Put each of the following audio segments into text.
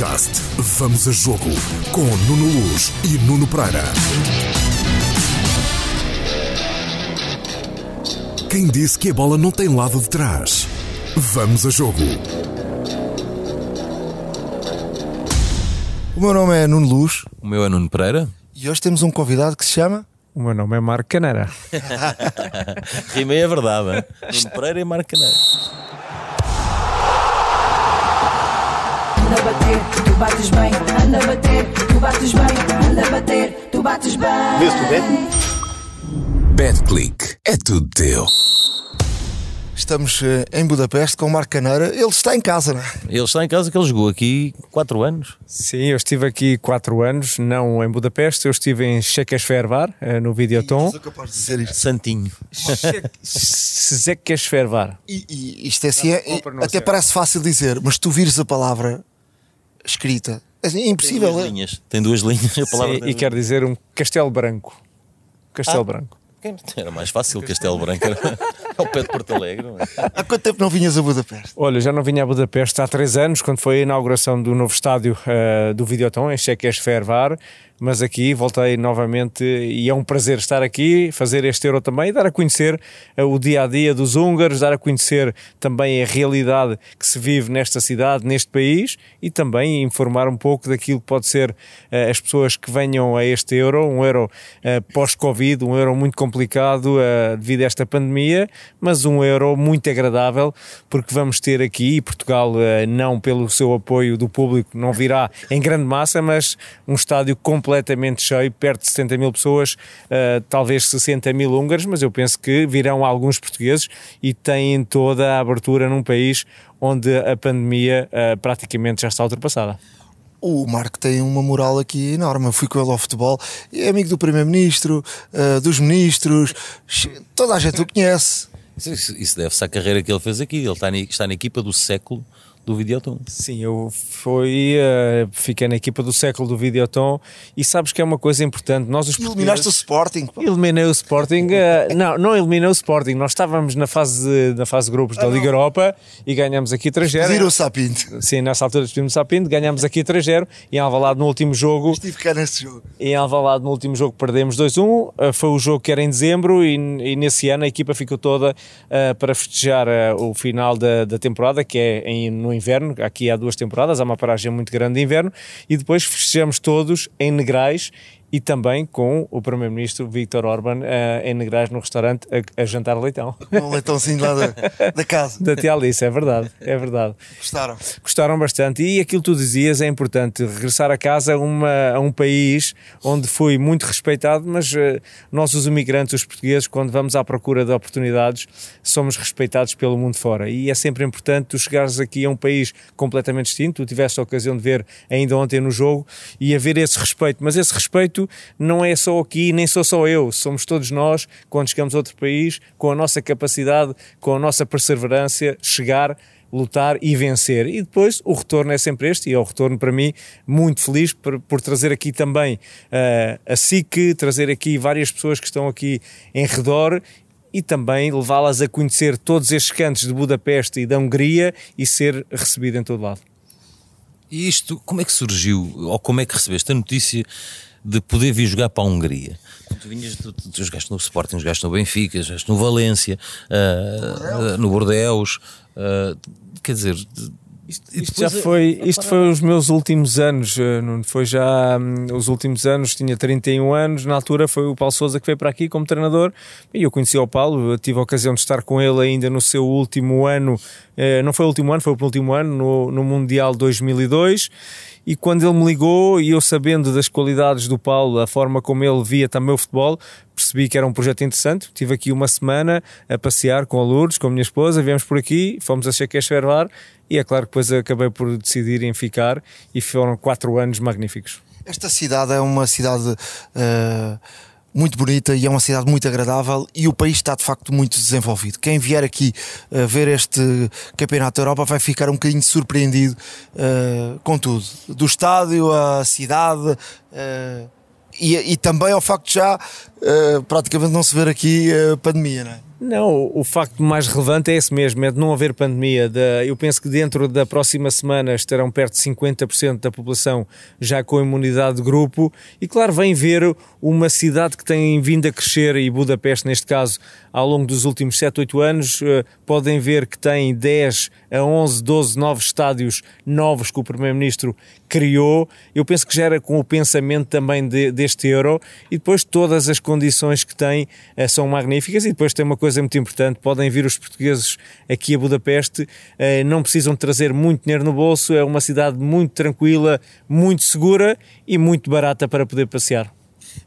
podcast Vamos a Jogo com Nuno Luz e Nuno Pereira. Quem disse que a bola não tem lado de trás? Vamos a Jogo. O meu nome é Nuno Luz O meu é Nuno Pereira. e hoje temos um convidado que se chama. O meu nome é Marco Canera. Rima é verdade. Nuno Pereira e Marco Caneiro. Anda a bater, tu bates bem. Anda a bater, tu bates bem. Anda a bater, tu bates bem. BetClick. É tudo teu. Estamos eh, em Budapeste com o Marco Caneira. Ele está em casa, não é? Ele está em casa que ele jogou aqui 4 anos. Sim, eu estive aqui quatro anos, não em Budapeste, eu estive em Szekesfehérvár, eh, no Videoton. Sou capaz de dizer isto. Santinho. Szekesfehérvár. E, e isto é assim, é- até parece fácil dizer, mas tu vires a palavra escrita. É assim, é Tem impossível. duas é? linhas. Tem duas linhas. A palavra Sim, tem e quer dizer um castelo branco. Castelo branco. duas- Era mais fácil. Castelo Branco era ao pé de Porto Alegre. é? Há quanto tempo não vinhas a Budapeste? Olha, já não vinha a Budapeste há três anos, quando foi a inauguração do novo estádio eh, do Videoton, em Szekesfehérvár, mas aqui voltei novamente e é um prazer estar aqui, fazer este Euro também dar a conhecer eh, o dia-a-dia dos húngaros, dar a conhecer também a realidade que se vive nesta cidade, neste país e também informar um pouco daquilo que pode ser eh, as pessoas que venham a este Euro, um Euro eh, pós-Covid, um Euro muito complicado eh, devido a esta pandemia, mas um Euro muito agradável porque vamos ter aqui, Portugal não pelo seu apoio do público, não virá em grande massa, mas um estádio completamente cheio, perto de 70 mil pessoas, eh, talvez 60 mil húngaros, mas eu penso que virão alguns portugueses e têm toda a abertura num país onde a pandemia eh, praticamente já está ultrapassada. O Marco tem uma moral aqui enorme. Eu fui com ele ao futebol, é amigo do Primeiro-Ministro, eh, dos ministros, toda a gente o conhece. Isso, isso- isso deve-se à carreira que ele fez aqui. Ele está na, está na equipa do século do Videoton. Sim, eu fui, eh, fiquei na equipa do século do Videoton e sabes que é uma coisa importante. Nós os Eliminaste o Sporting. pá. Eliminei o Sporting, eh, não, não eliminei o Sporting. Nós estávamos na fase, na fase de grupos da Liga Europa e ganhamos aqui 3-0. Pedir o Sapinto. Sim, nessa altura despedimos a Sapinto, ganhamos aqui 3-0 e em Alvalade no último jogo Estive cá nesse jogo. em Alvalade no último jogo perdemos 2-1, eh, foi o jogo que era em dezembro e, e nesse ano a equipa ficou toda para festejar o final da, da temporada, que é em- no inverno, aqui há duas temporadas, há uma paragem muito grande de inverno, e depois festejamos todos em Negrais e também com o Primeiro-Ministro Vítor Orban eh, em Negrais no restaurante a, a jantar leitão. Um leitãozinho lá da, da casa. da Tia Alice, é verdade, é verdade. Gostaram? Gostaram bastante e aquilo que tu dizias é importante, regressar a casa a, uma, a um país onde fui muito respeitado, mas eh, nós os imigrantes, os portugueses, quando vamos à procura de oportunidades, somos respeitados pelo mundo fora e é sempre importante tu chegares aqui a um país completamente distinto, tu tiveste a ocasião de ver ainda ontem no jogo e haver esse respeito, mas esse respeito não é só aqui, nem sou só eu, somos todos nós, quando chegamos a outro país, com a nossa capacidade, com a nossa perseverança, chegar lutar e vencer. E depois o retorno é sempre este, e é o retorno para mim muito feliz por, por trazer aqui também eh, a SIC, trazer aqui várias pessoas que estão aqui em redor e também levá-las a conhecer todos estes cantos de Budapeste e da Hungria e ser recebido em todo lado. E isto, como é que surgiu, ou como é que recebeste a notícia de poder vir jogar para a Hungria? Tu, vinhas, tu, tu, tu jogaste no Sporting, jogaste no Benfica, jogaste no Valência, ah, ah, no Bordeus, ah, quer dizer... Isto, isto já é- foi, isto foi os meus últimos anos, eh, Nuno. Foi já hum, os últimos anos, tinha 31 anos, na altura foi o Paulo Souza que veio para aqui como treinador. E eu conheci o Paulo, eu tive a ocasião de estar com ele ainda no seu último ano, eh, não foi o último ano, foi o penúltimo ano, no, no Mundial 2002 e quando ele me ligou e eu sabendo das qualidades do Paulo, a forma como ele via também o futebol, percebi que era um projeto interessante. Tive aqui uma semana a passear com a Lourdes, com a minha esposa, viemos por aqui, fomos a Chequesvervar e é claro que depois acabei por decidir em ficar e foram quatro anos magníficos. Esta cidade é uma cidade eh, muito bonita e é uma cidade muito agradável e o país está de facto muito desenvolvido. Quem vier aqui eh, ver este Campeonato da Europa vai ficar um bocadinho surpreendido eh, com tudo. Do estádio, a cidade. eh, e, e também ao facto de já eh, praticamente não se ver aqui a pandemia, não é? Não, o facto mais relevante é esse mesmo, é de não haver pandemia. Da, eu penso que dentro da próxima semana estarão perto de 50% da população já com imunidade de grupo e, claro, vem ver uma cidade que tem vindo a crescer e Budapeste, neste caso, ao longo dos últimos 7, 8 anos, eh, podem ver que tem 10 a 11, 12 novos estádios novos que o Primeiro-Ministro criou. Eu penso que gera com o pensamento também de, deste euro e depois todas as condições que tem eh, são magníficas e depois tem uma coisa coisa muito importante, podem vir os portugueses aqui a Budapeste, eh, não precisam trazer muito dinheiro no bolso, é uma cidade muito tranquila, muito segura e muito barata para poder passear.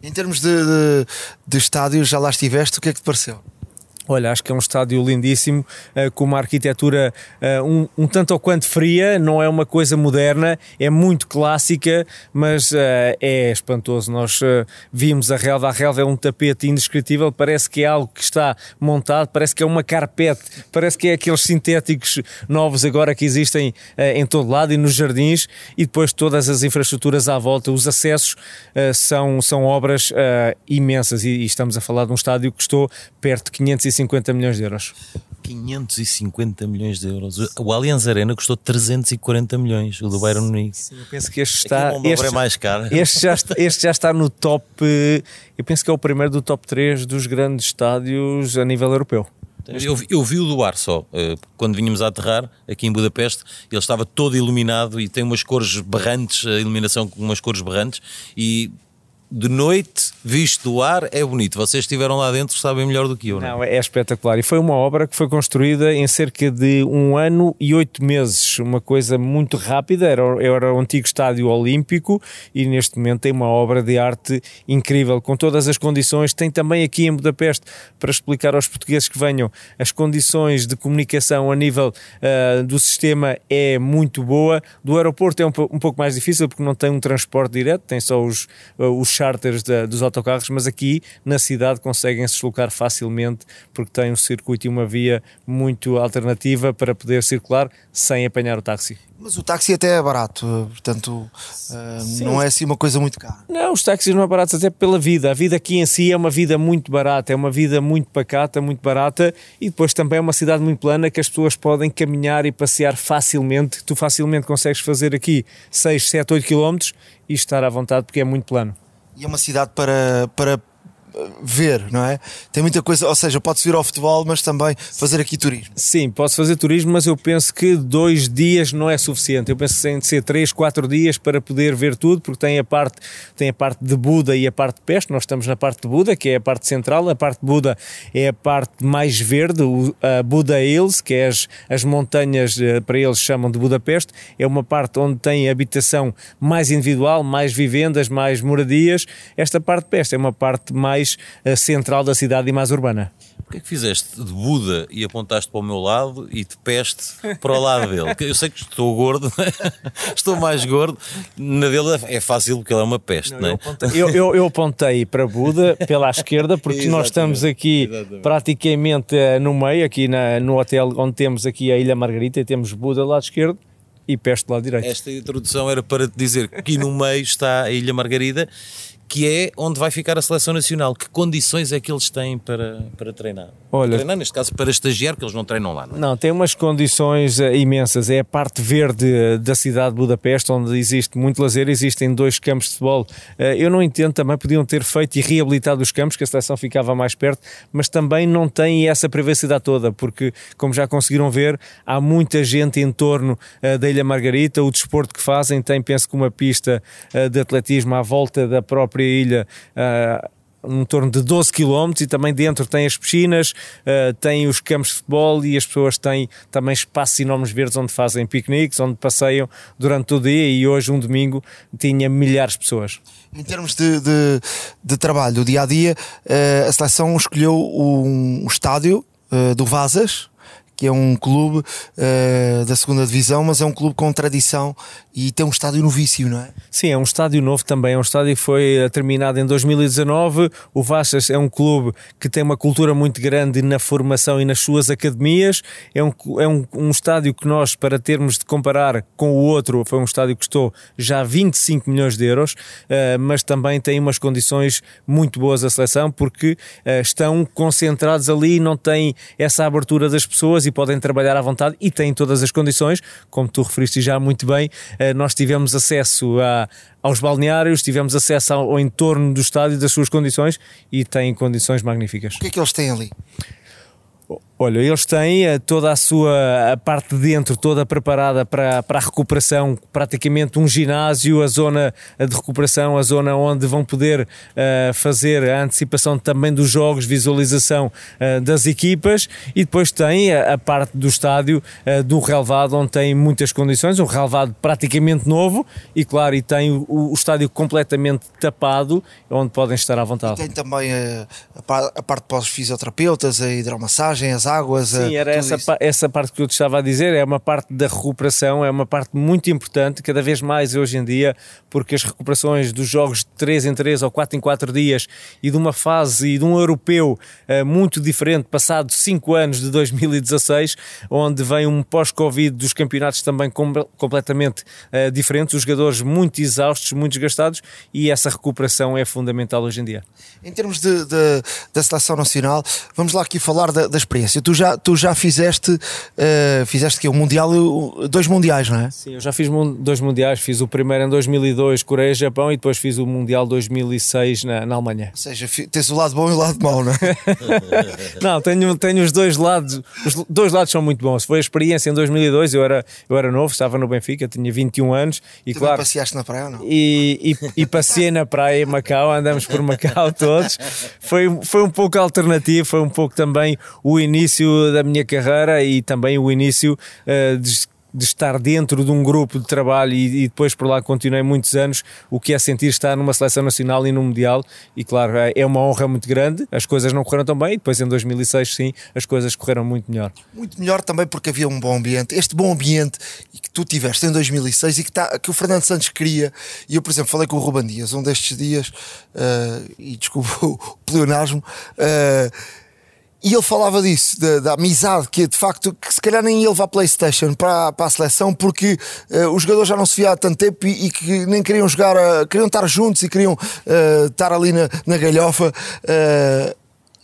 Em termos de, de, de estádios, já lá estiveste, o que é que te pareceu? Olha, acho que é um estádio lindíssimo, uh, com uma arquitetura uh, um, um, tanto ou quanto fria, não é uma coisa moderna, é muito clássica, mas uh, é espantoso. Nós vimos a relva, a relva é um tapete indescritível, parece que é algo que está montado, parece que é uma carpete, parece que é aqueles sintéticos novos agora que existem em todo lado e nos jardins, e depois todas as infraestruturas à volta, os acessos são, são obras imensas, e, e, estamos a falar de um estádio que custou perto de 500 550 milhões de euros. 550 milhões de euros. O Allianz Arena custou 340 milhões, o do Bayern Munique. Sim, eu penso que este está. Este, é mais caro. Este já, está, este já está no top. Eu penso que é o primeiro do top 3 dos grandes estádios a nível europeu. Eu, eu, vi o do ar só, eh, quando vínhamos a aterrar aqui em Budapeste, ele estava todo iluminado e tem umas cores berrantes, a iluminação com umas cores berrantes, e de noite, visto do ar, é bonito. Vocês estiveram lá dentro, sabem melhor do que eu, não, é? não é? espetacular. E foi uma obra que foi construída em cerca de um ano e oito meses. Uma coisa muito rápida. Era, era o antigo estádio olímpico e neste momento tem uma obra de arte incrível, com todas as condições. Tem também aqui em Budapeste, para explicar aos portugueses que venham, as condições de comunicação a nível uh, do sistema é muito boa. Do aeroporto é um, um, pouco mais difícil porque não tem um transporte direto, tem só os, uh, os charters da, dos autocarros, mas aqui na cidade conseguem se deslocar facilmente porque tem um circuito e uma via muito alternativa para poder circular sem apanhar o táxi. Mas o táxi até é barato, portanto uh, não é assim uma coisa muito cara. Não, os táxis não é baratos até pela vida. A vida aqui em si é uma vida muito barata, é uma vida muito pacata, muito barata e depois também é uma cidade muito plana que as pessoas podem caminhar e passear facilmente. Tu facilmente consegues fazer aqui 6, 7, 8 km e estar à vontade porque é muito plano. E é uma cidade para, para ver, não é? Tem muita coisa, ou seja, pode-se vir ao futebol, mas também fazer aqui turismo. Sim, pode-se fazer turismo, mas eu penso que dois dias não é suficiente. Eu penso que tem de ser três, quatro dias para poder ver tudo, porque tem a parte, tem a parte de Buda e a parte de Peste. Nós estamos na parte de Buda, que é a parte central. A parte de Buda é a parte mais verde, a Buda Hills, que é as, as montanhas, eh, para eles chamam de Budapeste. É uma parte onde tem habitação mais individual, mais vivendas, mais moradias. Esta parte de Peste é uma parte mais mais uh, central da cidade e mais urbana. Porquê é que fizeste de Buda e apontaste para o meu lado e de peste para o lado dele? Eu sei que estou gordo, estou mais gordo. Na dele é fácil porque ele é uma peste, não, não é? Eu, eu, eu, apontei para Buda pela esquerda porque nós estamos aqui exatamente. praticamente eh, no meio, aqui na, no hotel onde temos aqui a Ilha Margarita e temos Buda do lado esquerdo e peste do lado direito. Esta introdução era para te dizer que aqui no meio está a Ilha Margarida que é onde vai ficar a seleção nacional. Que condições é que eles têm para, para treinar? Olha, treinar, neste caso, para estagiar, que eles não treinam lá. Não, é? não tem umas condições uh, imensas. É a parte verde uh, da cidade de Budapeste, onde existe muito lazer, existem dois campos de futebol. Uh, eu não entendo, também podiam ter feito e reabilitado os campos, que a seleção ficava mais perto, mas também não tem essa privacidade toda, porque, como já conseguiram ver, há muita gente em torno da Ilha Margarita. O desporto que fazem tem, penso que, uma pista de atletismo à volta da própria própria ilha. Em torno de 12 km e também dentro tem as piscinas, uh, tem os campos de futebol e as pessoas têm também espaços enormes verdes onde fazem piqueniques, onde passeiam durante o dia e hoje, um domingo, tinha milhares de pessoas. Em termos de, de, de trabalho, do dia a dia, uh, a seleção escolheu um, estádio do Vazas que é um clube uh, da segunda divisão, mas é um clube com tradição e tem um estádio novício, não é? Sim, é um estádio novo também, é um estádio que foi eh, terminado em 2019. O Vastas é um clube que tem uma cultura muito grande na formação e nas suas academias. É um, é um, um estádio que nós, para termos de comparar com o outro, foi um estádio que custou já 25 milhões de euros, uh, mas também tem umas condições muito boas a seleção porque uh, estão concentrados ali, não têm essa abertura das pessoas e podem trabalhar à vontade e têm todas as condições, como tu referiste já muito bem eh, nós tivemos acesso a, aos balneários, tivemos acesso ao, ao entorno do estádio, das suas condições e têm condições magníficas. O que é que eles têm ali? Olha, eles têm eh, toda a sua a parte de dentro toda preparada para, para a recuperação, praticamente um ginásio, a zona de recuperação, a zona onde vão poder uh, fazer a antecipação também dos jogos, visualização uh, das equipas e depois tem a, a parte do estádio uh, do relevado, onde tem muitas condições, um relevado praticamente novo e claro, e tem o, o estádio completamente tapado, onde podem estar à vontade. E tem também a, a parte para os fisioterapeutas, a hidromassagem, as águas. Sim, era essa, essa parte que eu te estava a dizer, é uma parte da recuperação, é uma parte muito importante, cada vez mais hoje em dia, porque as recuperações dos jogos de 3 em 3 ou 4 em 4 dias e de uma fase e de um europeu uh, muito diferente, passado 5 anos de 2016, onde vem um pós-Covid dos campeonatos também com, completamente uh, diferentes, os jogadores muito exaustos, muito desgastados e essa recuperação é fundamental hoje em dia. Em termos de, de da seleção nacional, vamos lá aqui falar da, da experiência. Tu já, tu já fizeste, uh, fizeste que um mundial, dois mundiais, não é? Sim, eu já fiz dois mundiais. Fiz o primeiro em 2002, Coreia e Japão, e depois fiz o mundial 2006 na, na Alemanha. Ou seja, tens o lado bom e o lado mau, não é? não, tenho, tenho os dois lados. Os dois lados são muito bons. Foi a experiência em 2002. Eu era, eu era novo, estava no Benfica, tinha 21 anos e tu claro. passeaste na praia ou não? E, e, e passei na praia em Macau, andamos por Macau todos. Foi, foi um pouco alternativo, foi um pouco também o início da minha carreira e também o início uh, de de estar dentro de um grupo de trabalho e, e, depois por lá continuei muitos anos, o que é sentir estar numa seleção nacional e no Mundial. E claro, é, é uma honra muito grande. As coisas não correram tão bem, e depois em 2006, sim, as coisas correram muito melhor. Muito melhor também porque havia um bom ambiente. Este bom ambiente que tu tiveste em 2006 e que, tá, que o Fernando Santos queria. E eu, por exemplo, falei com o Ruban Dias um destes dias, uh, e desculpa o pleonasmo. Uh, e ele falava disso, da, da, amizade, que de facto, que se calhar nem ele levar Playstation para, para a seleção, porque uh, os jogadores já não se via há tanto tempo e, e que nem queriam jogar, uh, queriam estar juntos e queriam uh, estar ali na, na galhofa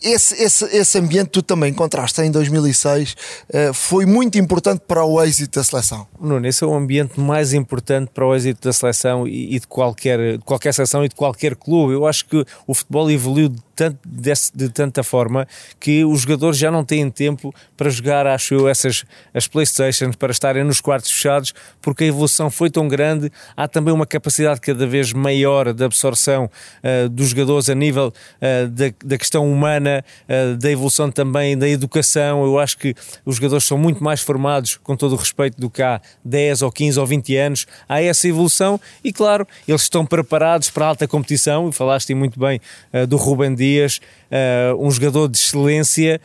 esse, esse, esse ambiente tu também encontraste em 2006 uh, foi muito importante para o êxito da seleção. Nuno, esse é o ambiente mais importante para o êxito da seleção e, e de, qualquer, de qualquer seleção e de qualquer clube. Eu acho que o futebol evoluiu de, tanto, de, de, tanta forma que os jogadores já não têm tempo para jogar, acho eu, essas as Playstations, para estarem nos quartos fechados, porque a evolução foi tão grande. Há também uma capacidade cada vez maior de absorção uh, dos jogadores a nível uh, da, da questão humana uh, da evolução também da educação. Eu acho que os jogadores são muito mais formados, com todo o respeito, do que há 10 ou 15 ou 20 anos. Há essa evolução e, claro, eles estão preparados para a alta competição. E falaste muito bem do Rubem Dias, uh, um jogador de excelência,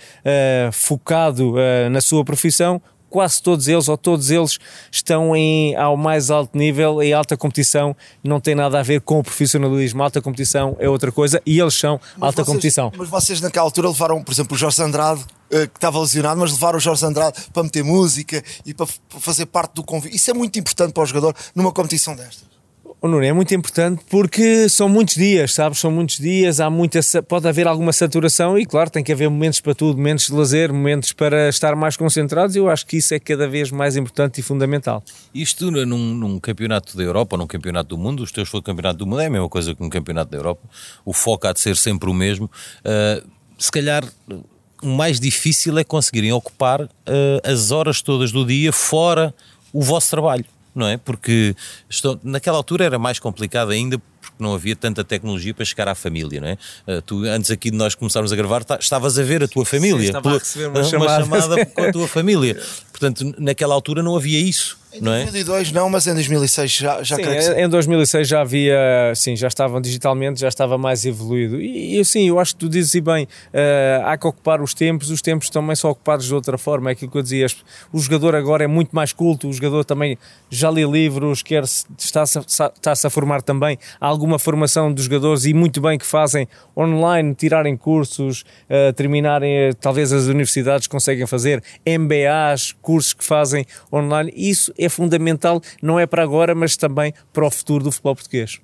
focado na sua profissão, quase todos eles ou todos eles estão em, ao mais alto nível, em alta competição, não tem nada a ver com o profissionalismo. Alta competição é outra coisa e eles são mas alta vocês, competição. Mas vocês naquela altura levaram, por exemplo, o Jorge Andrade que estava lesionado, mas levaram o Jorge Andrade para meter música e para fazer parte do convite. Isso é muito importante para o jogador numa competição destas. Oh, Nuno, é muito importante porque são muitos dias, sabes? São muitos dias, há muita, pode haver alguma saturação e, claro, tem que haver momentos para tudo, momentos de lazer, momentos para estar mais concentrados. Eu acho que isso é cada vez mais importante e fundamental. Isto num, num campeonato da Europa, num campeonato do mundo, os teus foi campeonato do mundo, é a mesma coisa que um campeonato da Europa, o foco há de ser sempre o mesmo. Uh, se calhar o mais difícil é conseguirem ocupar uh, as horas todas do dia fora o vosso trabalho não é? Porque estou, naquela altura era mais complicado ainda porque não havia tanta tecnologia para chegar à família, não é? Uh, tu, antes aqui de nós começarmos a gravar, estavas a ver a tua família. Sim, estava a receber uma, uma chamada. chamada com a tua família. Portanto, naquela altura não havia isso. Não é? Em 2002 não, mas em 2006 já, já Sim, creio que em 2006 já havia, sim, já estavam digitalmente, já estava mais evoluído. E, e sim, eu acho que tu dizes e bem, eh, há que ocupar os tempos, os tempos também são ocupados de outra forma. É aquilo que eu dizia, o jogador agora é muito mais culto, o jogador também já lê livros, quer está-se a, está-se a formar também. Há alguma formação dos jogadores e muito bem que fazem online, tirarem cursos, eh, terminarem, eh, talvez as universidades conseguem fazer MBAs, cursos que fazem online. Isso é fundamental, não é para agora, mas também para o futuro do futebol português.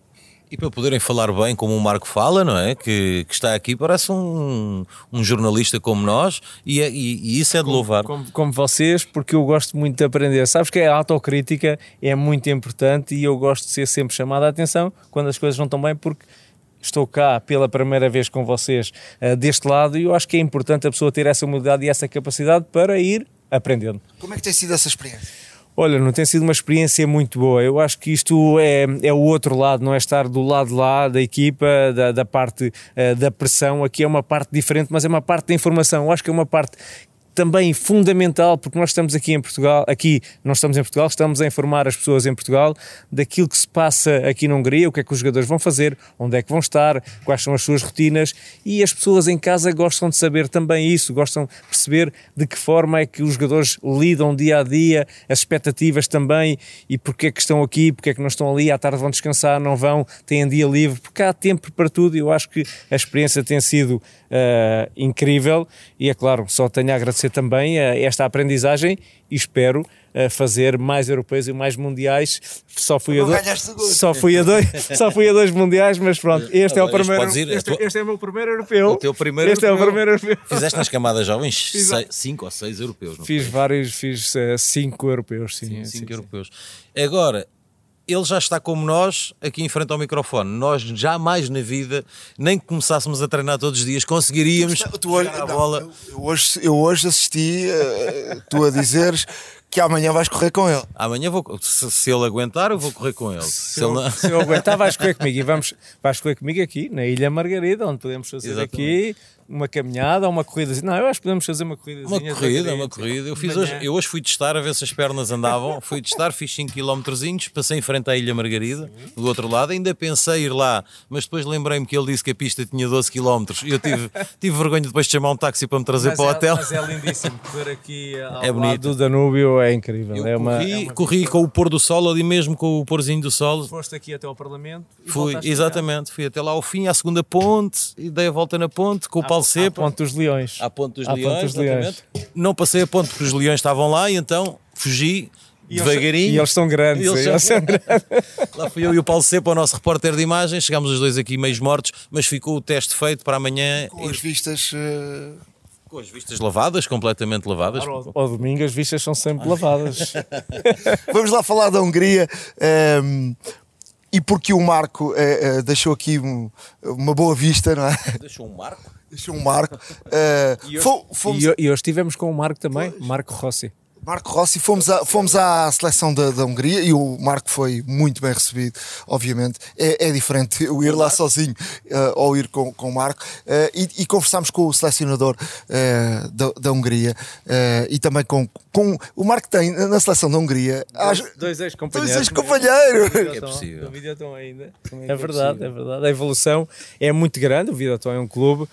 E para poderem falar bem como o Marco fala, não é? Que, que está aqui, parece um, um jornalista como nós e, é- e- e isso é de louvar. Como, como vocês, porque eu gosto muito de aprender. Sabes que a autocrítica é muito importante e eu gosto de ser sempre chamado a atenção quando as coisas não estão bem, porque estou cá pela primeira vez com vocês eh, deste lado e eu acho que é importante a pessoa ter essa humildade e essa capacidade para ir aprendendo. Como é que tem sido essa experiência? Olha, não tem sido uma experiência muito boa. Eu acho que isto é, é o outro lado, não é estar do lado lá da equipa, da, da parte eh, da pressão. Aqui é uma parte diferente, mas é uma parte da informação. Eu acho que é uma parte também fundamental, porque nós estamos aqui em Portugal, aqui não estamos em Portugal, estamos a informar as pessoas em Portugal daquilo que se passa aqui na Hungria, o que é que os jogadores vão fazer, onde é que vão estar, quais são as suas rotinas e as pessoas em casa gostam de saber também isso, gostam de perceber de que forma é que os jogadores lidam dia a dia, as expectativas também e porque é que estão aqui, porque é que não estão ali, à tarde vão descansar, não vão, têm dia livre, porque há tempo para tudo e eu acho que a experiência tem sido ah, incrível e é claro, só tenho a agradecer também a esta aprendizagem e espero ah, fazer mais europeus e mais mundiais. Só fui a dois, só fui a dois, só fui a dois mundiais, mas pronto, este é o primeiro, a este, este é o meu primeiro europeu. O teu primeiro este é o europeu. primeiro europeu. Fizeste nas camadas jovens Exato. 5 ou 6 europeus, não Fiz vários, fiz ah, cinco europeus, sim. sim, Cinco sim. europeus. Agora, ele já está como nós, aqui em frente ao microfone. Nós jamais na vida, nem que começássemos a treinar todos os dias, conseguiríamos Tu olha- jogar a não, bola. eu, eu hoje, eu hoje assisti eh, tu a dizeres que amanhã vais correr com ele. Amanhã vou, se, se ele aguentar, eu vou correr com ele. Se ele não- Se eu aguentar, vais correr comigo e vamos, vais correr comigo aqui na Ilha Margarida, onde podemos fazer Exatamente. aqui uma caminhada ou uma corrida. Não, eu acho que podemos fazer uma corrida. Uma corrida, uma corrida. Eu, fiz hoje, eu hoje fui testar a ver se as pernas andavam. Fui testar, fiz 5 km, passei em frente à Ilha Margarida, do outro lado. Ainda pensei ir lá, mas depois lembrei-me que ele disse que a pista tinha 12 km. E eu tive, tive vergonha depois de chamar um táxi para me trazer Mas para o é, hotel. mas é lindíssimo correr aqui ao É bonito. do Danúbio, é incrível. Eu é uma, corri, é uma- corri com o pôr do sol ali mesmo, com o pôrzinho do sol. Foste aqui até ao Parlamento Fui, exatamente, fui até lá ao fim, à segunda ponte, e dei a volta na ponte com o Paulo cá. À. Ponte dos Leões. À ponte dos À leões, Ponte dos Leões. Não passei a ponte porque os leões estavam lá e então fugi E eles- devagarinho. E eles são grandes. Eles eles são- grandes. Lá fui eu e o Paulo Sepa, o nosso repórter de imagens. Chegámos os dois aqui meio mortos, mas ficou o teste feito para amanhã Com as vistas. eh, com as vistas lavadas, completamente lavadas. Ao, ao domingo as vistas são sempre lavadas. Vamos lá falar da Hungria. ehm, e porque o Marco eh, eh, deixou aqui um- uma boa vista, não é? Deixou um marco. Deixou um marco. Eh, fo- fomos, E, ho- e hoje estivemos com o Marco também, Marco Rossi. Marco Rossi, fomos, a- fomos à seleção da, da Hungria e o Marco foi muito bem recebido, obviamente. É, é diferente eu ir lá sozinho eh, ou ir com, com o Marco. Eh, e, e conversámos com o selecionador eh, da, da Hungria e também com, com. O Marco tem na seleção da Hungria. às- Dois ex-companheiros. Dois ex-companheiros. É possível. Do Videoton ainda. É verdade, é verdade. A evolução é muito grande. O Videoton é um clube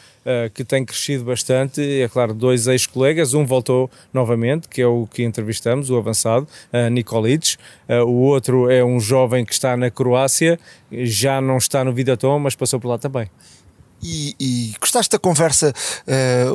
que tem crescido bastante. É claro, dois ex-colegas. Um voltou novamente, que é o que entrevistamos, o avançado, uh, Nikolic. Eh, o outro é um jovem que está na Croácia, já não está no Videoton, mas passou por lá também. E, e gostaste da conversa? eh,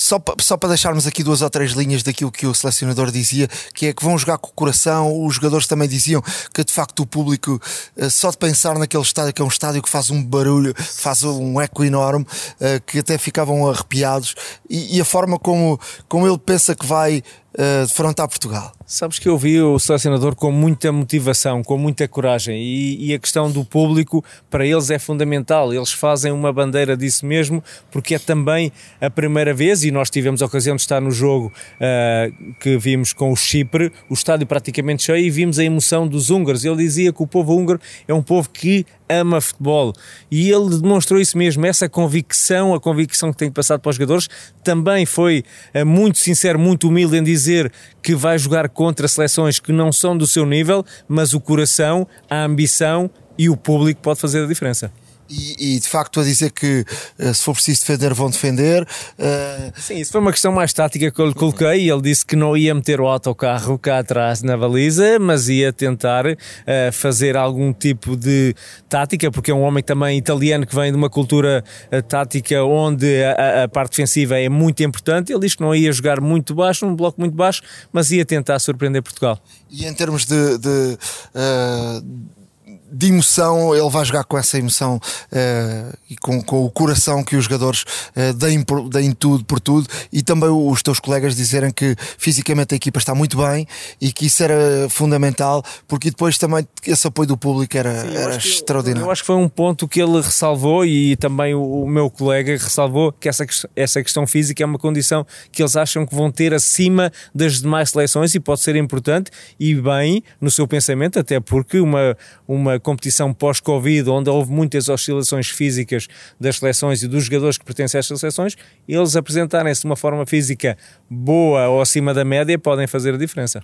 só, só para deixarmos aqui duas ou três linhas daquilo que o selecionador dizia, que é que vão jogar com o coração. Os jogadores também diziam que de facto o público, eh, só de pensar naquele estádio, que é um estádio que faz um barulho, faz um eco enorme, eh, que até ficavam arrepiados, e, e a forma como, como ele pensa que vai eh, defrontar Portugal. Sabes que eu vi o selecionador com muita motivação, com muita coragem e, e a questão do público para eles é fundamental. Eles fazem uma bandeira disso mesmo porque é também a primeira vez e nós tivemos a ocasião de estar no jogo ah, que vimos com o Chipre, o estádio praticamente cheio e vimos a emoção dos húngaros. Ele dizia que o povo húngaro é um povo que ama futebol e ele demonstrou isso mesmo, essa convicção, a convicção que tem passado para os jogadores. Também foi ah, muito sincero, muito humilde em dizer dizer que vai jogar contra seleções que não são do seu nível, mas o coração, a ambição e o público pode fazer a diferença. E, e, de facto a dizer que uh, se for preciso defender, vão defender. Uh... Sim, isso foi uma questão mais tática que eu lhe coloquei. Ele disse que não ia meter o autocarro cá atrás na baliza, mas ia tentar uh, fazer algum tipo de tática, porque é um homem também italiano que vem de uma cultura tática onde a, a, parte defensiva é muito importante. Ele disse que não ia jogar muito baixo, num bloco muito baixo, mas ia tentar surpreender Portugal. E em termos de, de de emoção, ele vai jogar com essa emoção uh, e com, com, o coração que os jogadores uh, deem, por, deem tudo por tudo e também os teus colegas dizerem que fisicamente a equipa está muito bem e que isso era fundamental porque depois também esse apoio do público era, Sim, era extraordinário. Eu acho que foi um ponto que ele ressalvou e também o, o, meu colega ressalvou que essa, essa questão física é uma condição que eles acham que vão ter acima das demais seleções e pode ser importante e bem no seu pensamento, até porque uma, uma competição pós-Covid, onde houve muitas oscilações físicas das seleções e dos jogadores que pertencem estas seleções, eles apresentarem-se de uma forma física boa ou acima da média podem fazer a diferença.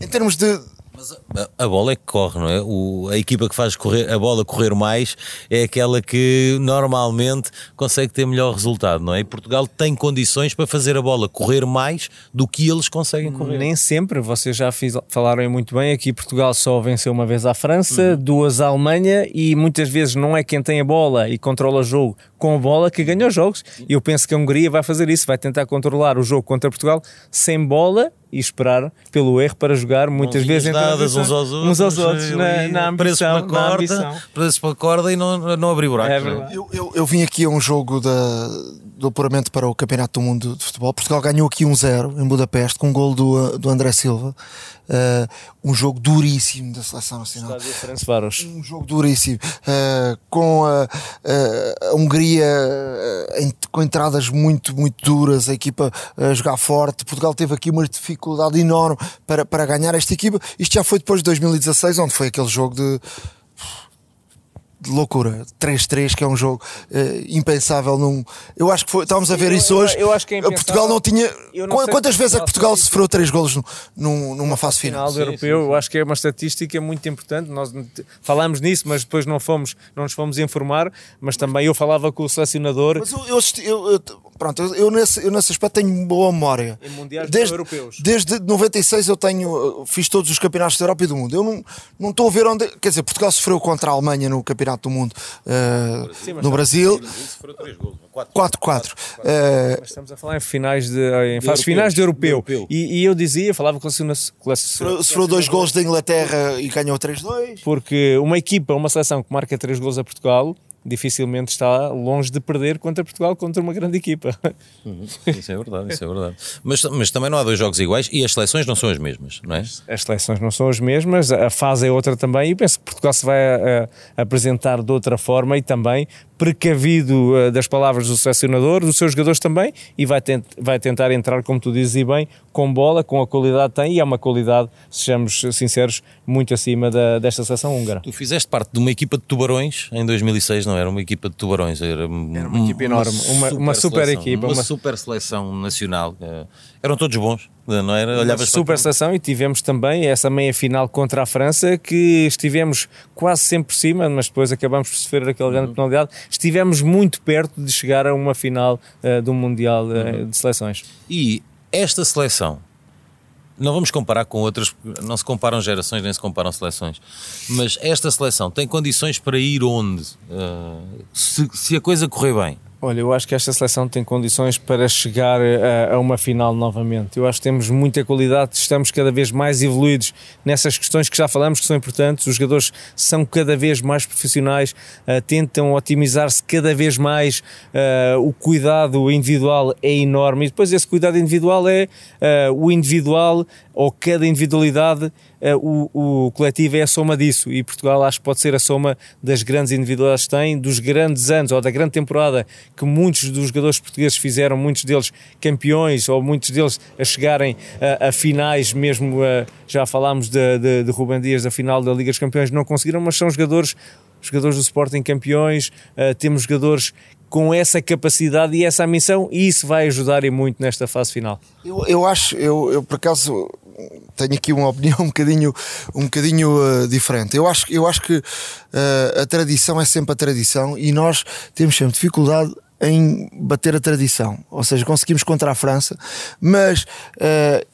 Em termos de, mas a, a, bola é que corre, não é? O, a equipa que faz correr, a bola correr mais é aquela que normalmente consegue ter melhor resultado, não é? E Portugal tem condições para fazer a bola correr mais do que eles conseguem correr. Nem sempre, vocês já fiz, falaram muito bem. Aqui Portugal só venceu uma vez à França, uhum. duas à Alemanha e muitas vezes não é quem tem a bola e controla o jogo com a bola que ganha os jogos. E eu penso que a Hungria vai fazer isso, vai tentar controlar o jogo contra Portugal sem bola e esperar pelo erro para jogar muitas vezes dadas uns aos outros, uns aos outros na, na ambição, para a corda, presos para a corda e não, não abrir buracos. É eu, eu, eu, vim aqui a um jogo da, do apuramento para o Campeonato do Mundo de Futebol. Portugal ganhou aqui um 0 em Budapeste com um gol do, do André Silva. Uh, um jogo duríssimo da Seleção Nacional. Um jogo duríssimo. Uh, com a, a Hungria uh, com entradas muito, muito duras, a equipa a jogar forte. Portugal teve aqui uma dificuldade enorme para, para ganhar esta equipa. Isto já foi depois de 2016, onde foi aquele jogo de de loucura. 3-3, que é um jogo uh, impensável. Num... Eu acho que foi, estávamos a ver isso hoje. Eu, eu acho que é Portugal não tinha. Não Quantas vezes é que Portugal sofreu 3 golos no, numa fase final? final do europeu, sim, sim. eu acho que é uma estatística muito importante. Nós falámos nisso, mas depois não fomos, não nos fomos informar. Mas também eu falava com o selecionador. Mas eu, eu, eu, eu pronto, eu nesse, eu nesse aspecto tenho boa memória. Em mundiais desde, europeus. Desde 96 eu tenho, fiz todos os campeonatos da Europa e do mundo. Eu não, não estou a ver onde. Quer dizer, Portugal sofreu contra a Alemanha no campeonato do Mundo uh, Sim, no Brasil. 4-4. Uh, estamos a falar em finais de, em de fases finais de europeu. europeu. E, e, eu dizia, falava com a Sofreu dois gols da Inglaterra e ganhou 3-2. Porque uma equipa, uma seleção que marca 3 gols a Portugal dificilmente está longe de perder contra Portugal contra uma grande equipa. Uhum. Isso é verdade, isso é verdade. Mas, mas também não há dois jogos iguais e as seleções não são as mesmas, não é? As seleções não são as mesmas, a fase é outra também e penso que Portugal se vai a, eh, a apresentar de outra forma e também precavido uh, das palavras do selecionador, dos seus jogadores também, e vai, tent, vai tentar entrar, como tu dizes e bem, com bola, com a qualidade que tem, e é uma qualidade, sejamos sinceros, muito acima da, desta seleção húngara. Tu fizeste parte de uma equipa de tubarões em 2006, não era uma equipa de tubarões, era, era uma equipa enorme, uma, super, uma super equipa. Uma, uma super seleção nacional, uh, eram todos bons não era? Olhavas super seleção e tivemos também essa meia final contra a França que estivemos quase sempre por cima, mas depois acabamos por sofrer aquele grande uhum. penalidade. Estivemos muito perto de chegar a uma final uh, do Mundial uh, uhum. de Seleções. E esta seleção, não vamos comparar com outras, não se comparam gerações nem se comparam seleções, mas esta seleção tem condições para ir onde? Uh, se, se a coisa correr bem Olha, eu acho que esta seleção tem condições para chegar a, a, uma final novamente. Eu acho que temos muita qualidade, estamos cada vez mais evoluídos nessas questões que já falamos que são importantes. Os jogadores são cada vez mais profissionais, uh, tentam otimizar-se cada vez mais. Uh, o cuidado individual é enorme e depois esse cuidado individual é uh, o individual ou cada individualidade, o, o coletivo é a soma disso e Portugal acho que pode ser a soma das grandes individualidades que tem, dos grandes anos ou da grande temporada que muitos dos jogadores portugueses fizeram, muitos deles campeões ou muitos deles a chegarem a, a finais, mesmo já falámos de, de, de Rubem Dias da final da Liga dos Campeões, não conseguiram, mas são jogadores jogadores do Sporting campeões, uh, temos jogadores com essa capacidade e essa missão, e isso vai ajudar e muito nesta fase final. Eu, eu acho, eu, eu por acaso tenho aqui uma opinião um bocadinho, um bocadinho uh, diferente. Eu acho, eu acho que uh, a tradição é sempre a tradição e nós temos sempre dificuldade em bater a tradição. Ou seja, conseguimos contra a França, mas uh,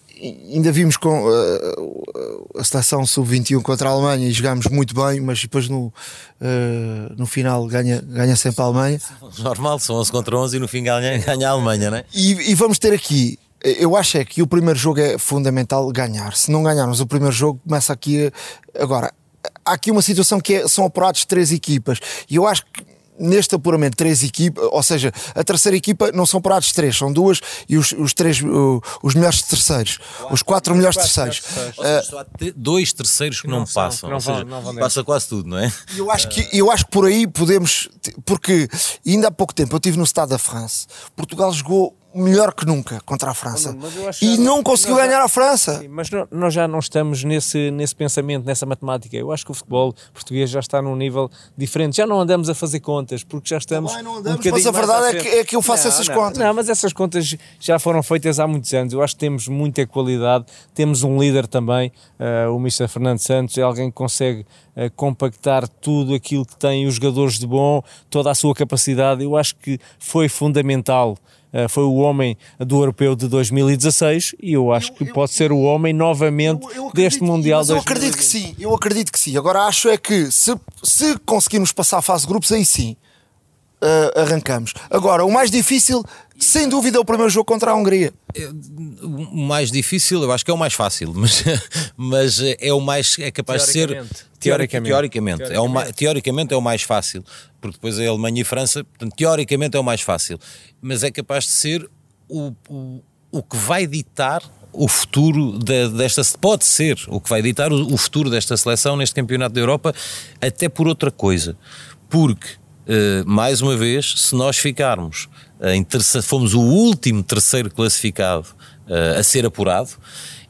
ainda vimos com uh, a seleção sub-21 contra a Alemanha e jogámos muito bem, mas depois no, uh, no final ganha, ganha sempre a Alemanha. Normal, são 11 contra 11 e no fim ganha, ganha a Alemanha, não é? E, e vamos ter aqui. Eu acho é que o primeiro jogo é fundamental ganhar. Se não ganharmos o primeiro jogo, começa aqui. Agora, há aqui uma situação que é, são apurados três equipas. E eu acho que neste apuramento três equipas, ou seja, a terceira equipa não são apurados três, são duas e os, os três os melhores terceiros, os quatro melhores terceiros. Uh, só há dois terceiros que não, não passam, não seja, vão, não passa quase tudo, não é? Eu acho que eu acho que por aí podemos, porque ainda há pouco tempo eu estive no Estado da France, Portugal jogou melhor que nunca contra a França. E não conseguiu ganhar a França. Sim, mas não, nós já não estamos nesse, nesse pensamento, nessa matemática. Eu acho que o futebol português já está num nível diferente. Já não andamos a fazer contas, porque já estamos. Não, não andamos, um mas a verdade é que, é que eu faço não, essas contas. Não, mas essas contas já foram feitas há muitos anos. Eu acho que temos muita qualidade. Temos um líder também, uh, o Mr. Fernando Santos, é alguém que consegue uh, compactar tudo aquilo que tem os jogadores de bom, toda a sua capacidade. Eu acho que foi fundamental eh, foi o homem do europeu de 2016 e eu acho eu, que eu, pode ser o homem novamente eu, deste Mundial mas eu acredito que sim, eu acredito que sim. Agora acho é que se, se conseguirmos passar a fase de grupos, aí sim uh, arrancamos. Agora, o mais difícil, sem dúvida, é o primeiro jogo contra a Hungria. É, o mais difícil, eu acho que é o mais fácil, mas, mas é o mais é capaz de ser teoricamente, teoricamente, teoricamente. É o, teoricamente é o mais fácil, porque depois é a Alemanha e França, portanto, teoricamente é o mais fácil, mas é capaz de ser o, o, o que vai ditar o futuro de, desta pode ser o que vai ditar o, o, futuro desta seleção neste campeonato da Europa, até por outra coisa, porque mais uma vez, se nós ficarmos em terceiro, fomos o último terceiro classificado uh, a ser apurado,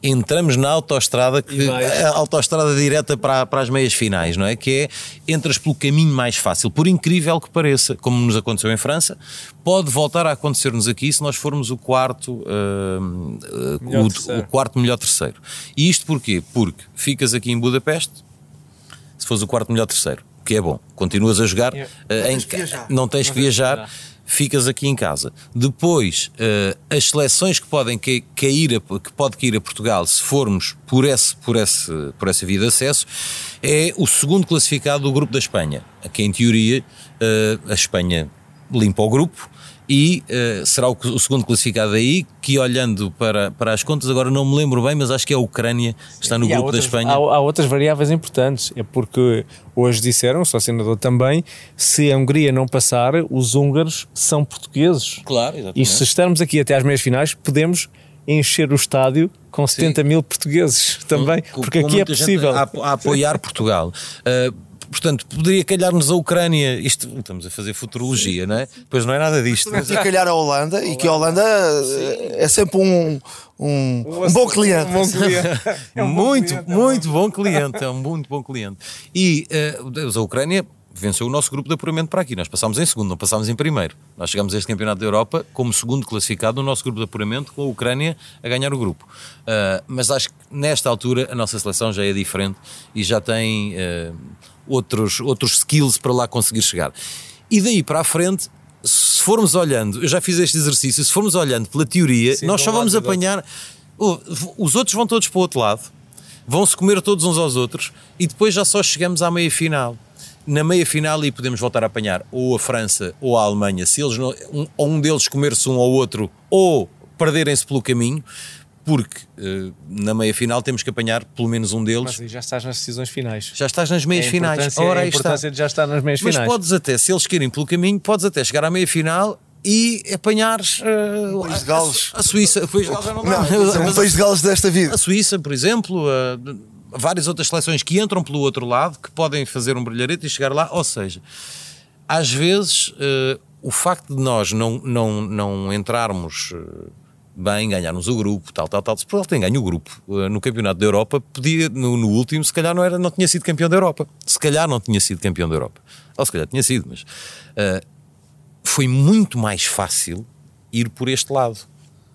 entramos na autoestrada, que, a autoestrada direta para, para as meias finais, não é? Que é entras pelo caminho mais fácil, por incrível que pareça, como nos aconteceu em França, pode voltar a acontecer-nos aqui se nós formos o quarto, uh, uh, o, o, quarto melhor terceiro. E isto porquê? Porque ficas aqui em Budapeste, se fores o quarto melhor terceiro, que é bom, continuas a jogar, yeah. uh, não, tens em, não tens que viajar ficas aqui em casa. Depois, uh, as seleções que podem cair, a, que pode cair a Portugal, se formos por, esse, por, esse, por essa via de acesso, é o segundo classificado do grupo da Espanha, que em teoria uh, a Espanha limpa o grupo e uh, será o, o, segundo classificado aí, que olhando para, para as contas, agora não me lembro bem, mas acho que é a Ucrânia, está no e grupo outras, da Espanha. Há, há, outras variáveis importantes, é porque hoje disseram, o senador também, se a Hungria não passar, os húngaros são portugueses. Claro, exatamente. E se estarmos aqui até às meias finais, podemos encher o estádio com 70 Sim. mil portugueses também, com, porque com aqui é possível. A, a, apoiar Portugal. Uh, Portanto, poderia calhar-nos a Ucrânia. Isto, estamos a fazer futurologia, não é? Pois não é nada disto. Poderia calhar a Holanda, e que a Holanda Sim. é sempre um, um, um, bom cliente. Um bom cliente. É um muito, cliente, muito é bom cliente. É um muito bom cliente. E uh, a Ucrânia venceu o nosso grupo de apuramento para aqui. Nós passámos em segundo, não passámos em primeiro. Nós chegamos a este Campeonato da Europa como segundo classificado no nosso grupo de apuramento, com a Ucrânia a ganhar o grupo. Uh, mas acho que nesta altura a nossa seleção já é diferente e já tem uh, outros, outros skills para lá conseguir chegar. E daí para a frente, se formos olhando, eu já fiz este exercício, se formos olhando pela teoria, Sim, nós só vamos apanhar. os outros vão todos para o outro lado, vão-se comer todos uns aos outros e depois já só chegamos à meia final. Na meia final e podemos voltar a apanhar ou a França ou a Alemanha, se eles não, um, ou um deles comer-se um ao outro ou perderem-se pelo caminho, porque uh, na meia final temos que apanhar pelo menos um deles. Mas já estás nas decisões finais. Já estás nas meias é finais. Ora, a importância está. de já estar nas meias Mas finais. podes até, se eles querem pelo caminho, podes até chegar à meia final e apanhares uh, país de Gales. A, a Suíça. País de Gales não, não, um país de Gales desta vida. A Suíça, por exemplo, uh, várias outras seleções que entram pelo outro lado, que podem fazer um brilharete e chegar lá. Ou seja, às vezes uh, o facto de nós não, não, não entrarmos bem, ganharmos o grupo, tal, tal, tal. Se Portugal tem ganho o grupo uh, no Campeonato da Europa, podia, no, no, último, se calhar não, era, não tinha sido campeão da Europa. Se calhar não tinha sido campeão da Europa. Ou se calhar tinha sido, mas. Uh, foi muito mais fácil ir por este lado.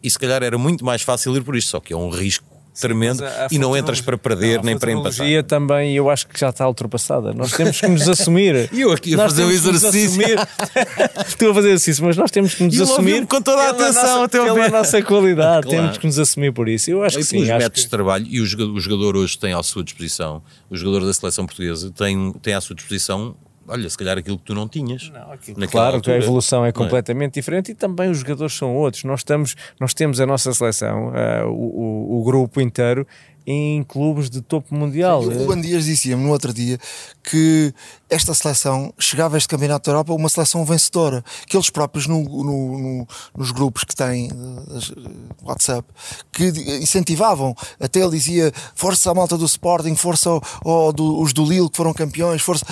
E se calhar era muito mais fácil ir por isto, só que é um risco tremendo a- a e não entras para perder Não, nem a para empatar. futurologia também eu acho que já está ultrapassada. Nós temos que nos assumir. E eu aqui a Nós fazer o nos exercício. Estou a fazer exercício, mas nós temos que nos assumir com toda a atenção nossa, até pela fim. nossa qualidade. Claro. Temos que nos assumir por isso. Eu acho E que sim. Acho métodos que... de trabalho e o jogador, o jogador hoje tem à sua disposição, o jogador da seleção portuguesa tem, tem à sua disposição, olha, se calhar aquilo que tu não tinhas. naquela Claro que a altura. evolução é Não completamente diferente e também os jogadores são outros. Nós, estamos, nós temos a nossa seleção, ah, o, o- o grupo inteiro, em clubes de topo mundial. O Ruben Dias dizia-me no outro dia que esta seleção chegava a este Campeonato da Europa uma seleção vencedora, que eles próprios no, no- no- nos grupos que têm eh, eh, WhatsApp que di- incentivavam, até ele dizia força à malta do Sporting, força ao, ao do- os do Lille que foram campeões, força.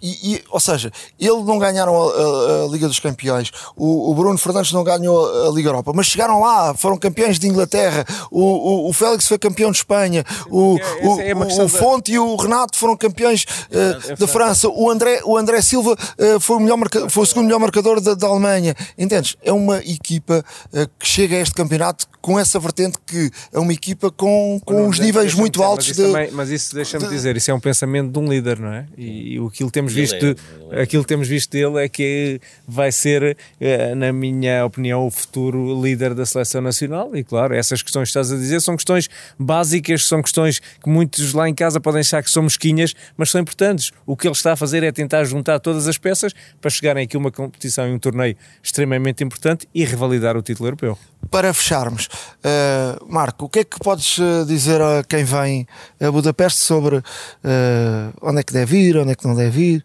E, e- ou seja, ele não ganharam a, a- a Liga dos Campeões, o, o Bruno Fernandes não ganhou a, Liga Europa, mas chegaram lá, foram campeões de Inglaterra, o, o, o Félix foi campeão de Espanha, o, é o, questão o da- Fonte e o Renato foram campeões eh, da França. O André, o André Silva eh, foi, o melhor marca- foi o segundo melhor marcador da, da Alemanha. Entendes? É uma equipa eh, que chega a este campeonato com essa vertente que é uma equipa com, com Não, os deixa- níveis muito dizer, altos mas de. isso, também- mas isso deixa-me de- dizer, isso é um pensamento de um líder, não é? E, e o que temos visto, é, é. aquilo que temos visto dele é que vai ser, eh, na minha opinião, o futuro líder da seleção nacional. E claro, essas questões que estás a dizer são questões básicas, são questões que muitos lá em casa podem achar que são mesquinhas, mas são importantes. O que ele está a fazer é tentar juntar todas as peças para chegarem aqui a uma competição e um torneio extremamente importante e revalidar o título europeu. Para fecharmos, eh, Marco, o que é que podes eh, dizer a quem vem a Budapeste sobre eh, onde é que deve ir, onde é que não deve ir,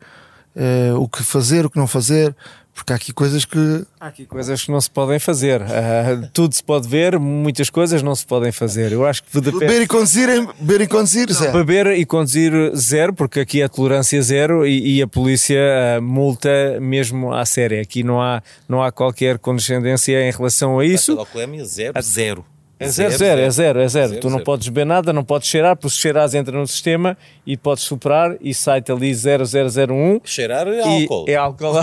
eh, o que fazer, o que não fazer? Porque há aqui coisas que Há aqui coisas que não se podem fazer. Ah, tudo se pode ver, muitas coisas não se podem fazer. Eu acho que Budapeste. beber e conduzir, beber e conduzir, Zé. Beber e conduzir zero, porque aqui é tolerância zero e, e a polícia ah, multa mesmo à séria. Aqui não há, não há qualquer condescendência em relação a isso. Zero, zero. É zero, zero, é zero, é zero. Tu não zero. podes beber nada, não podes cheirar, porque se cheirares entra no sistema e podes soprar e sai-te ali 0001 Cheirar é álcool. é álcool.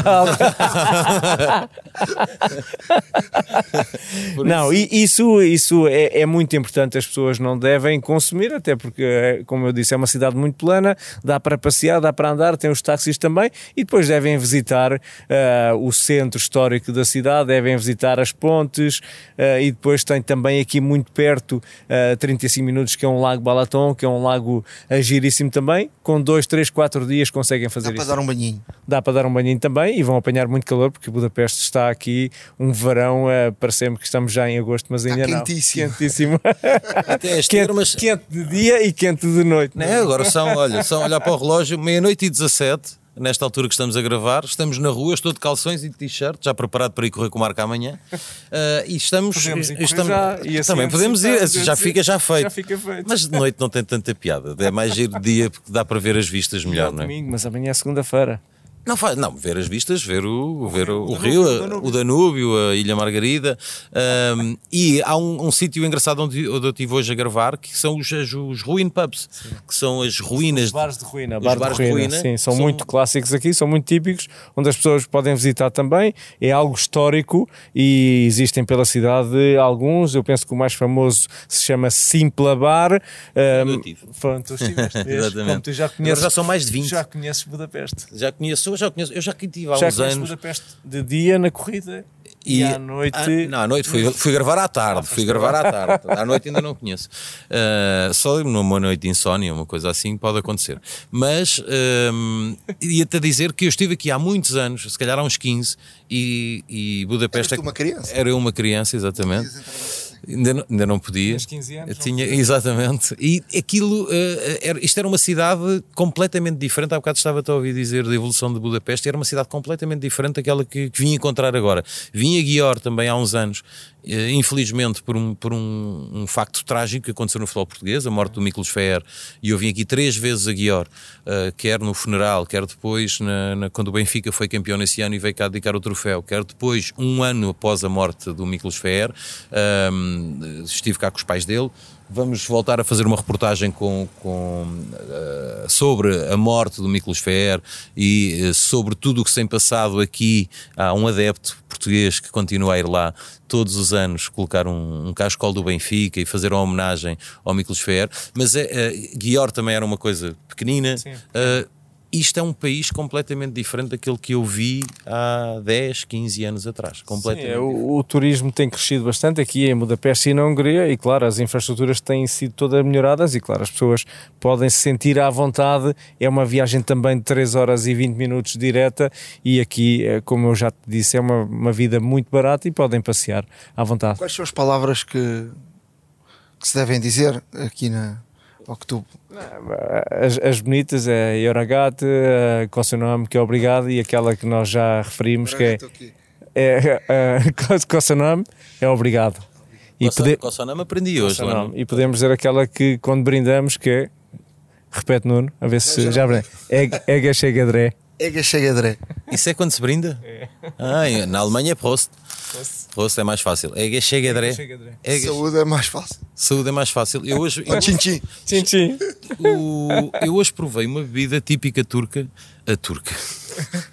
não, e isso, isso é, é muito importante. As pessoas não devem consumir, até porque, é, como eu disse, é uma cidade muito plana, dá para passear, dá para andar, tem os táxis também, e depois devem visitar ah, o centro histórico da cidade, devem visitar as pontes, ah, e depois tem também aqui muito perto, a 35 minutos, que é um lago Balaton, que é um lago ah, giríssimo também. Com dois, três, quatro dias conseguem fazer Dá para isso dar um banhinho. dá para dar um banhinho também e vão apanhar muito calor porque Budapeste está aqui um verão, eh, parecemos que estamos já em agosto, mas ainda não. quentíssimo. Quentíssimo. Até as quente, termas. quente de dia e quente de noite. Não, é? agora são, olha, são olhar para o relógio, meia-noite e 17, nesta altura que estamos a gravar, estamos na rua, estou de calções e de t-shirt, já preparado para ir correr com o Marco amanhã. Ah, e estamos. Podemos ir estamos já, e assim também podemos ir, antecipamos, já assim, fica já feito. já fica feito. Mas de noite não tem tanta piada, é mais giro de dia porque dá para ver as vistas melhor, não é? Domingo, mas amanhã é segunda-feira. Não, faz, não, ver as vistas, ver o, ver o, o Danúbio, rio, o Danúbio. o Danúbio, a Ilha Margarida. ahm, e há um, um sítio engraçado onde, onde eu estive hoje a gravar que são os, as- os ruin pubs, que são as ruínas. Os bares de ruína, Os bar bares de de ruína, ruína sim, são, são- muito clássicos aqui, são muito típicos, onde as pessoas podem visitar também. É algo histórico e existem pela cidade alguns. Eu penso que o mais famoso se chama Simpla Bar. Um, tive. Pronto, tu estiveste. Como tu já conheces, já são mais de 20. Já conheces Budapeste. Já conheço, já conheço, eu já tive há já uns anos. Budapeste de dia na corrida e, à noite. Ah, não, à noite fui, fui gravar à tarde. Fui gravar à tarde. À noite ainda não conheço. Ah, só numa noite de insónia, uma coisa assim, pode acontecer. Mas ahm, ia-te a dizer que eu estive aqui há muitos anos, se calhar há uns 15, e, e Budapeste. Eras tu uma criança? Era eu uma criança, exatamente. Ainda não, ainda não podia. Tinhas 15 anos, tinha, exatamente. E aquilo, eh, era, isto era uma cidade completamente diferente. Há bocado estava a ouvir dizer da evolução de Budapeste. Era uma cidade completamente diferente daquela que, que vim encontrar agora. Vim a Guior também há uns anos, infelizmente por, um, por um, um facto trágico que aconteceu no futebol português, a morte do Miklos Feer. E eu vim aqui três vezes a Guior, eh, quer no funeral, quer depois, na, na- quando o Benfica foi campeão nesse ano e veio cá dedicar o troféu, quer depois, um ano após a morte do Miklos Feer. Ahm, estive cá com os pais dele. Vamos voltar a fazer uma reportagem com, com, eh, sobre a morte do Miklos Fer e eh, sobre tudo o que se tem passado aqui. Há um adepto português que continua a ir lá todos os anos colocar um, um cascol do Benfica e fazer uma homenagem ao Miklos Fer. Mas é, eh, Guior também era uma coisa pequenina. Eh, isto é um país completamente diferente daquele que eu vi há 10, 15 anos atrás. Completamente. Sim, é, o, o turismo tem crescido bastante aqui em Budapeste e na Hungria, e claro, as infraestruturas têm sido todas melhoradas, e claro, as pessoas podem se sentir à vontade. É uma viagem também de 3 horas e 20 minutos direta, e aqui, eh, como eu já te disse, é uma, uma vida muito barata e podem passear à vontade. Quais são as palavras que, que se devem dizer aqui na. Ou que tu. As, as bonitas é Yoragate, com o seu nome, que é obrigado, e aquela que nós já referimos, que é, é, é com o seu nome, é obrigado. E, pode- Coçanama aprendi hoje. seu lá nome. no- e podemos dizer aquela que quando brindamos, que é. Repete, Nuno, a ver se já aprende. É, é Gachegadré. Ega chega André. Isso é quando se brinda? Ah, na Alemanha é Prost. Prost é mais fácil. É chega André. É Saúde é mais fácil. Saúde é mais fácil. Eu hoje, eu, Tchim, tchim. Sim, sim. o- eu hoje provei uma bebida típica turca. A turca.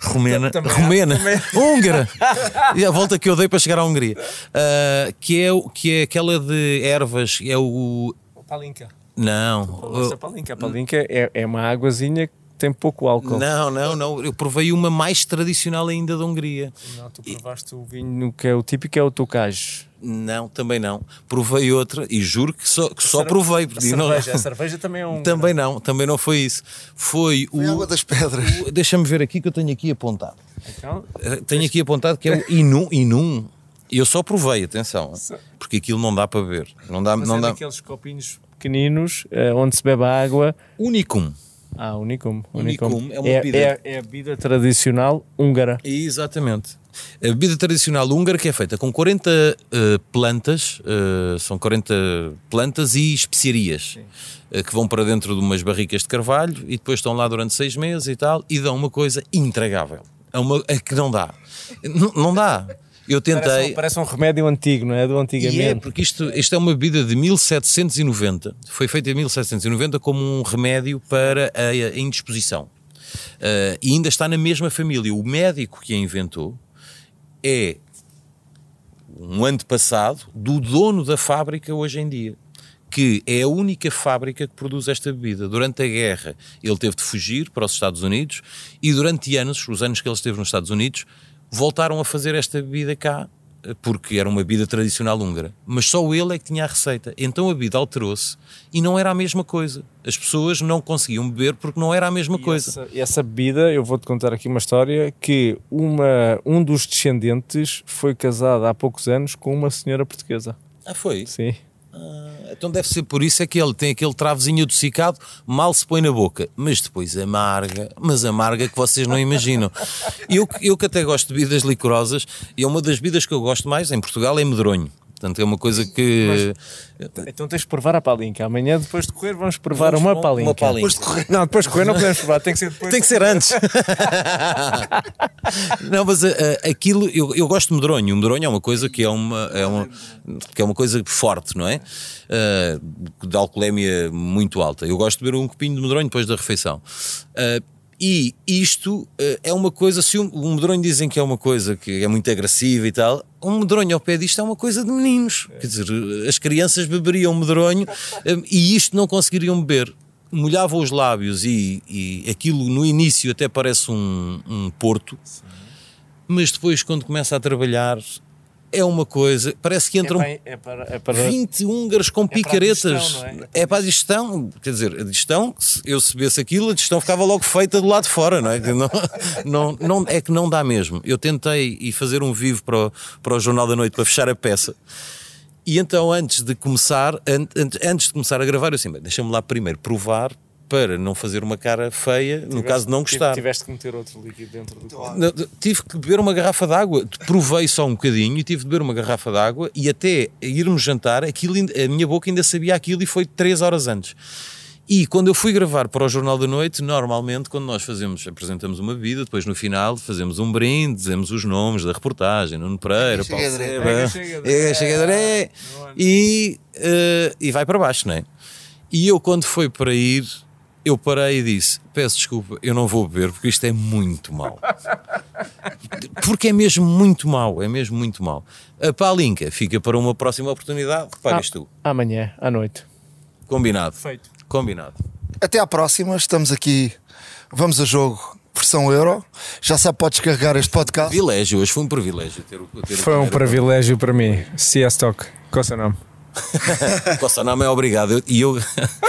Romena. Também Romena. Húngara. E a volta que eu dei para chegar à Hungria. Ah, que, é, o- que é aquela de ervas. É o. Palinca. Não. Palinca. A palinca é, é uma águazinha que tem pouco álcool. Não, não, não. Eu provei uma mais tradicional ainda da Hungria. Não, tu provaste o vinho que é o típico, é o tocage. Não, também não. Provei outra e juro que só, que só provei. A porque não- cerveja, a cerveja também é um. Também não, também não foi isso. Foi Foi o. água das pedras. o- Deixa-me ver aqui que eu tenho aqui apontado. Então, Eh, Tenho aqui apontado que é o Inum. Inum. Eu só provei, atenção, porque aquilo não dá para ver. Não dá, mas não é dá. daqueles copinhos pequeninos eh, onde se bebe a água. Unicum. Ah, Unicum. Unicum é uma é, bebida. é, é a bebida tradicional húngara. Exatamente. A bebida tradicional húngara que é feita com 40 eh, plantas, eh, são 40 plantas e especiarias eh, que vão para dentro de umas barricas de carvalho e depois estão lá durante seis meses e tal e dão uma coisa intragável. É, uma, é que não dá. Não, não dá. Eu tentei. Parece, um- parece um remédio antigo, não é? Do E é, antigamente. porque isto, isto é uma bebida de 1790. Foi feita em 1790 como um remédio para a, indisposição. Ah, e ainda está na mesma família. O médico que a inventou é um antepassado do dono da fábrica hoje em dia. Que é a única fábrica que produz esta bebida. Durante a guerra, ele teve de fugir para os Estados Unidos e durante anos, os anos que ele esteve nos Estados Unidos, voltaram a fazer esta bebida cá porque era uma bebida tradicional húngara. Mas só ele é que tinha a receita. Então a bebida alterou-se e não era a mesma coisa. As pessoas não conseguiam beber porque não era a mesma coisa. Essa, essa bebida, eu vou-te contar aqui uma história que uma, um dos descendentes foi casado há poucos anos com uma senhora portuguesa. Ah, foi? Sim. Então deve ser por isso é que ele tem aquele travozinho adocicado, mal se põe na boca, mas depois amarga, mas amarga que vocês não imaginam. Eu, eu que até gosto de bebidas licorosas, e é uma das bebidas que eu gosto mais em Portugal é medronho. Portanto, é uma coisa que. Então tens de provar a palinca. Amanhã, depois de correr, vamos provar Vamos uma palinca. uma palinca. Depois de correr. Não, depois de correr não podemos provar, tem que ser depois. Tem que ser antes. não, mas ah, aquilo, eu, eu gosto de medronho. O medronho é uma coisa que é uma, é uma, que é uma coisa forte, não é? Ah, de alcoolemia muito alta. Eu gosto de beber um copinho de medronho depois da refeição. Ah, e isto ah, é uma coisa, se um, um medronho dizem que é uma coisa que é muito agressiva e tal, um medronho ao pé disto é uma coisa de meninos. Quer dizer, as crianças beberiam medronho ah, e isto não conseguiriam beber. Molhava os lábios e, e aquilo no início até parece um, um porto, mas depois quando começa a trabalhar é uma coisa, parece que É entram para, é para, é para 20 húngaros com para a picaretas. digestão, não é? É para a digestão, quer dizer, a digestão, se eu se bebesse aquilo, a digestão ficava logo feita do lado de fora, não é? Não, não, não- é que não dá mesmo. Eu tentei ir fazer um vivo para o, para o Jornal da Noite para fechar a peça. E então, antes de começar, an- an- antes de começar a gravar, eu assim, bem, deixa-me lá primeiro provar para não fazer uma cara feia, no caso de não gostar. Tiveste que meter outro líquido dentro do copo. Não, Tive que beber uma garrafa de água. Provei só um bocadinho e tive de beber uma garrafa de água e até irmos jantar, aquilo, a minha boca ainda sabia aquilo e foi três horas antes. E quando eu fui gravar para o Jornal da Noite, normalmente, quando nós fazemos, apresentamos uma vida, depois no final fazemos um brinde, dizemos os nomes da reportagem, Nuno Pereira, Paulo. Seba, Chega, Chega, Chega, André, e, eh, e vai para baixo, não é? E eu, quando foi para ir, eu parei e disse: Peço desculpa, eu não vou beber porque isto é muito mau. Porque é mesmo muito mau, é mesmo muito mau. A palinca fica para uma próxima oportunidade, pagas tu. Amanhã, à noite. Combinado. Feito. Combinado. Até à próxima, estamos aqui. Vamos a jogo, versão Euro. Já sabe, pode descarregar este podcast. Privilégio, hoje foi um privilégio ter o ter Foi um privilégio para mim. CS Talk. Qual é o seu nome? Não é obrigado. E eu,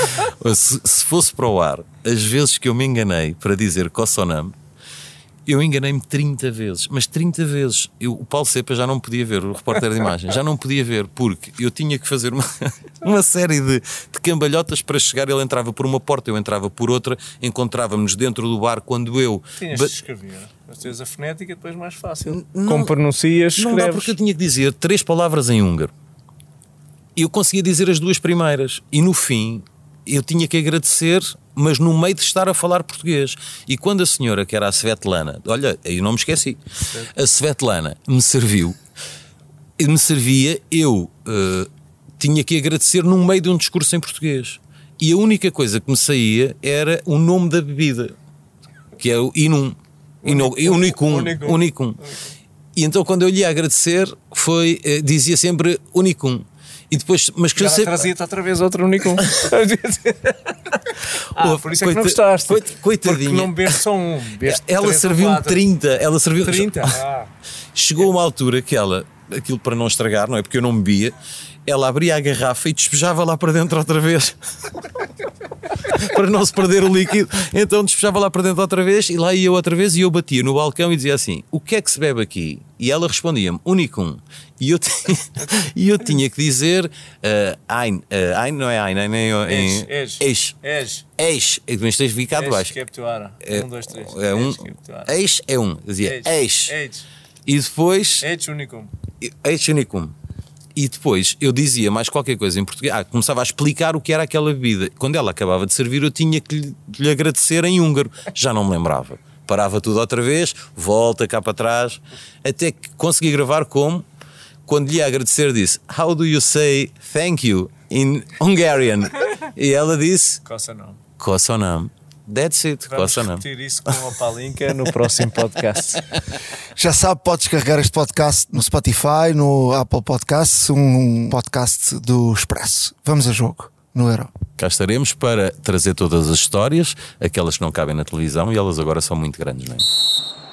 se, se fosse para o ar, as vezes que eu me enganei para dizer Kossonam, eu enganei-me 30 vezes, mas 30 vezes. Eu, o Paulo Cepa já não podia ver, o repórter de imagem, já não podia ver, porque eu tinha que fazer uma, uma série de, de cambalhotas para chegar. Ele entrava por uma porta, eu entrava por outra, encontrávamos dentro do bar quando eu. Tinhas ba- de escrever. Mas tens a fonética depois mais fácil. Não- Como pronuncias, Não dá escreves. porque eu tinha que dizer três palavras em húngaro. Eu conseguia dizer as duas primeiras e no fim eu tinha que agradecer, mas no meio de estar a falar português. E quando a senhora, que era a Svetlana, olha, eu não me esqueci, a Svetlana me serviu, me servia, eu eh, tinha que agradecer no meio de um discurso em português. E a única coisa que me saía era o nome da bebida, que é o Inum. Inu- Unicum. Unicum. Unicum. E então quando eu lhe ia agradecer, foi, eh, dizia sempre Unicum. E depois, mas que Ela sempre. trazia-te outra vez outro Unicum. ah, Oh, por isso é que não coita- gostaste. coit- coitadinha. Porque não bebeste só um. bebeste Ela serviu-me quatro. 30. Ela serviu 30? Ah. Chegou uma altura que ela, aquilo para não estragar, não é? Porque eu não bebia, ela abria a garrafa e despejava lá para dentro outra vez. para não se perder o líquido. Então despejava lá para dentro outra vez e lá ia eu outra vez e eu batia no balcão e dizia assim: O que é que se bebe aqui? E ela respondia-me: Unicum. E eu, tinha, e eu tinha que dizer uh, Ein, uh, Ein não é Ein, Ein é em. És, Eis. És. Eis. Mas tens ficado baixo. Captuara. É, Um, dois, três. é um, eis é um. Dizia. Eis. E depois. Eis Unicum. Unicum. E depois eu dizia mais qualquer coisa em português. Ah, começava a explicar o que era aquela bebida. Quando ela acabava de servir, eu tinha que lhe, lhe agradecer em húngaro. Já não me lembrava. Parava tudo outra vez, volta cá para trás, até que consegui gravar como. Quando lhe ia agradecer, disse: How do you say thank you in Hungarian? E ela disse: Coça não. That's it, Vamos Kossonam. repetir isso com a palinca no próximo podcast. Já sabe, pode descarregar este podcast no Spotify, no Apple Podcasts, um podcast do Expresso. Vamos a jogo no Euro. Cá estaremos para trazer todas as histórias, aquelas que não cabem na televisão e elas agora são muito grandes, não é?